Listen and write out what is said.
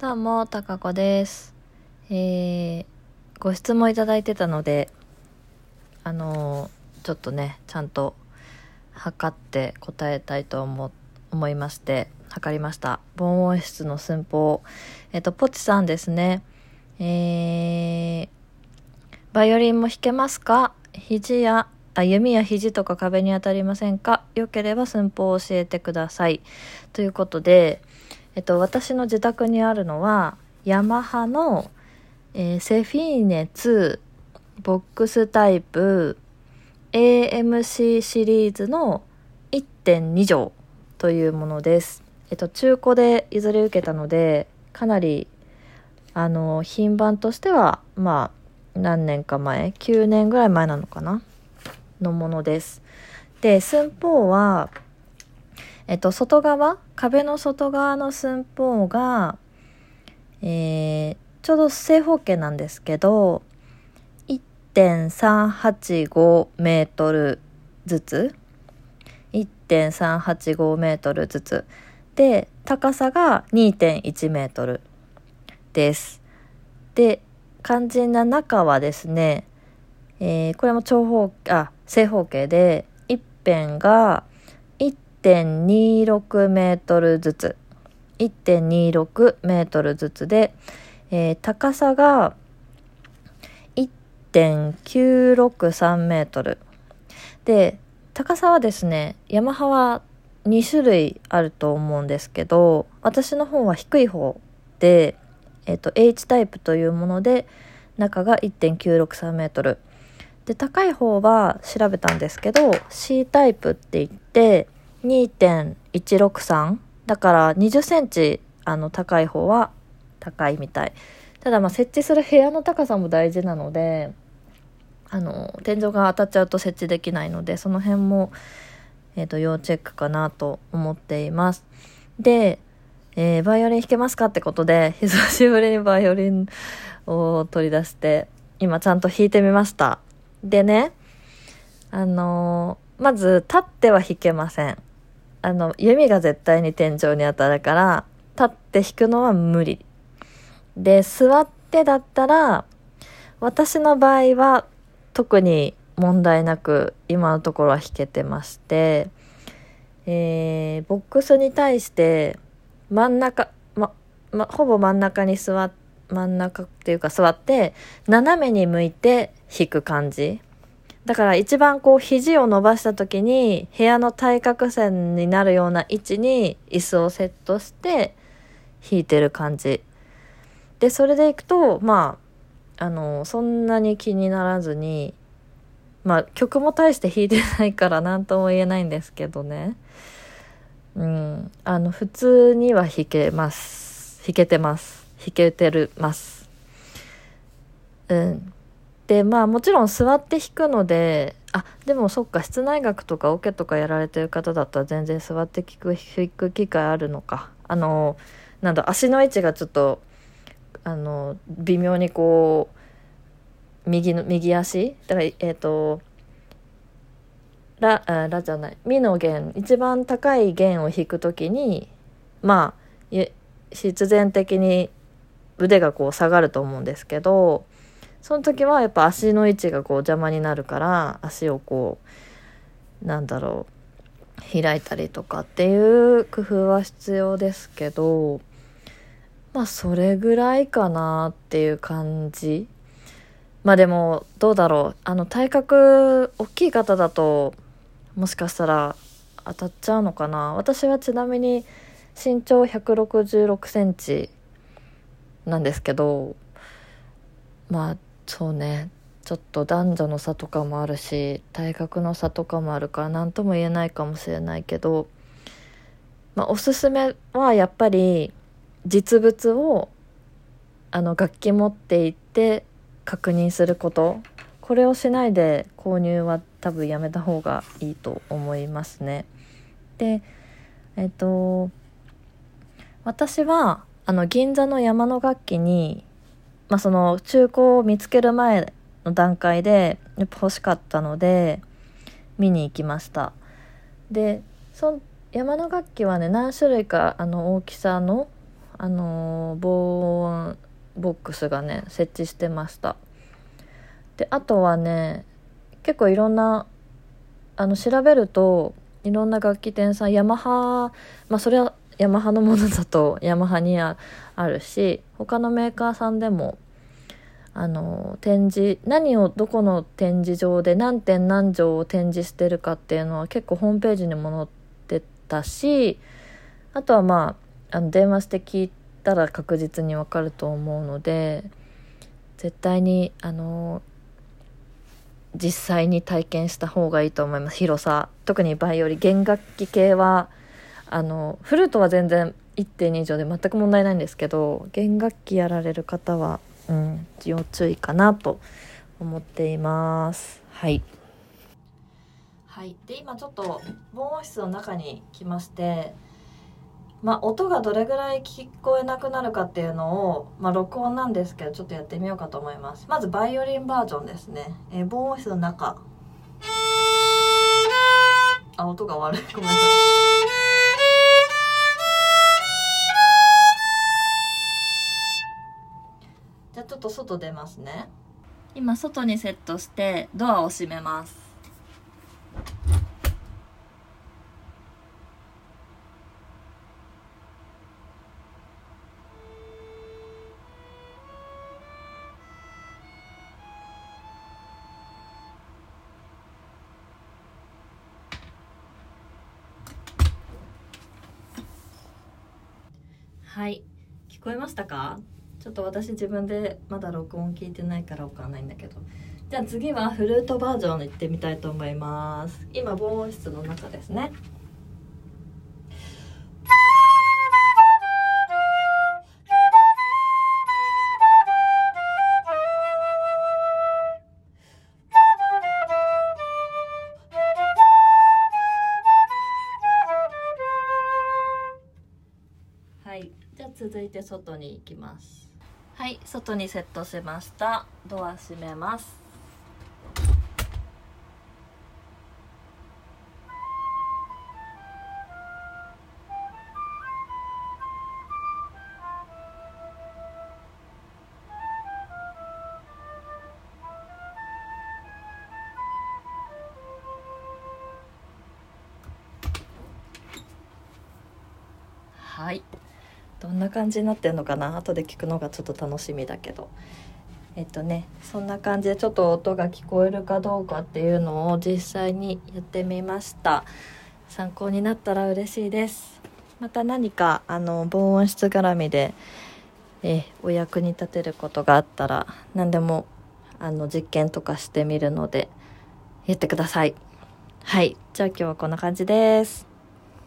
どうも、たかこです。えー、ご質問いただいてたので、あのーちょっとね、ちゃんと測って答えたいと思、思いまして、測りました。防音室の寸法。えっ、と、ポチさんですね。えー、バイオリンも弾けますか？肘や、あ、弓や肘とか壁に当たりませんか？よければ寸法を教えてください。ということで、えっと、私の自宅にあるのは、ヤマハの、えーセフィーネ2ボックスタイプ AMC シリーズの1.2畳というものです。えっと、中古で譲り受けたので、かなり、あの、品番としては、まあ、何年か前、9年ぐらい前なのかな？のものです。で、寸法は、えっと、外側、壁の外側の寸法が、えーちょうど正方形なんですけど、1.385メートルずつ、1.385メートルずつ。で、高さが2.1メートルです。で、肝心な中はですね、えーこれも長方、あ、正方形で、一辺が1.26メートルずつ。1.26メートルずつで、えー高さが1.963メートル。で、高さはですね、ヤマハは2種類あると思うんですけど、私の方は低い方で、えっ、と、H タイプというもので、中が1.963メートル。で、高い方は調べたんですけど、C タイプって言って、2.163だから20センチ、あの、高い方は高いみたい。ただ、まあ、設置する部屋の高さも大事なので、あの、天井が当たっちゃうと設置できないので、その辺も、えっ、と、要チェックかなと思っています。で、えーバイオリン弾けますかってことで、久しぶりにバイオリンを取り出して、今ちゃんと弾いてみました。でね、あのーまず、立っては弾けません。あの、弓が絶対に天井に当たるから、立って弾くのは無理。で、座ってだったら、私の場合は特に問題なく今のところは弾けてまして、えーボックスに対して真ん中、ま、ま、ほぼ真ん中に座、真ん中っていうか座って、斜めに向いて弾く感じ。だから一番こう肘を伸ばした時に部屋の対角線になるような位置に椅子をセットして弾いてる感じ。で、それでいくと、まあ、あの、そんなに気にならずに、まあ、曲も大して弾いてないから何とも言えないんですけどね。うん。あの、普通には弾けます。弾けてます。弾けてるます。うん。で、まあもちろん座って弾くので、あ、でもそっか、室内楽とかオケとかやられてる方だったら全然座って弾く、弾く機会あるのか。あの、なんだ、足の位置がちょっと、あの、微妙にこう、右の、右足？だから、えっ、と、ラ、あラじゃない、ミの弦、一番高い弦を弾くときに、まあ、必然的に腕がこう下がると思うんですけど、その時はやっぱ足の位置がこう邪魔になるから、足をこう、なんだろう、開いたりとかっていう工夫は必要ですけど、まあそれぐらいかなっていう感じ。まあでも、どうだろう。あの体格大きい方だと、もしかしたら当たっちゃうのかな。私はちなみに身長166センチなんですけど、まあそうねちょっと男女の差とかもあるし体格の差とかもあるから何とも言えないかもしれないけど、まあ、おすすめはやっぱり実物をあの楽器持って行って確認することこれをしないで購入は多分やめた方がいいと思いますね。でえっと私はあの銀座の山の楽器にまあ、その中古を見つける前の段階でやっぱ欲しかったので見に行きました。でそ山の楽器はね何種類かあの大きさのあの防音ボックスがね設置してました。であとはね結構いろんなあの調べるといろんな楽器店さんヤマハまあそれはヤマハのものだとヤマハにあるし他のメーカーさんでもあの展示何をどこの展示場で何点何畳を展示してるかっていうのは結構ホームページにも載ってたしあとはまああの電話して聞いたら確実にわかると思うので絶対にあの実際に体験した方がいいと思います。広さ。特にバイオリン。弦楽器系はあのフルートは全然1.2以上で全く問題ないんですけど弦楽器やられる方は、うん、要注意かなと思っています。はい。はい。で今ちょっと防音室の中に来ましてまあ、音がどれぐらい聞こえなくなるかっていうのを、まあ、録音なんですけどちょっとやってみようかと思います。まずバイオリンバージョンですね、えー、防音室の中。あ音が悪い。ごめんなさい。っと外出ますね。今外にセットしてドアを閉めます。はい。聞こえましたか？ちょっと私自分でまだ録音聞いてないからわかんないんだけど。じゃあ次はフルートバージョン行ってみたいと思います。今防音室の中ですね。はい。じゃあ続いて外に行きます。はい外にセットしました。ドア閉めます。はい。どんな感じになってるのかな？後で聞くのがちょっと楽しみだけど。えっとねそんな感じでちょっと音が聞こえるかどうかっていうのを実際にやってみました。参考になったら嬉しいです。また何かあの防音室絡みでえお役に立てることがあったら何でもあの実験とかしてみるので言ってください。はい。じゃあ今日はこんな感じです。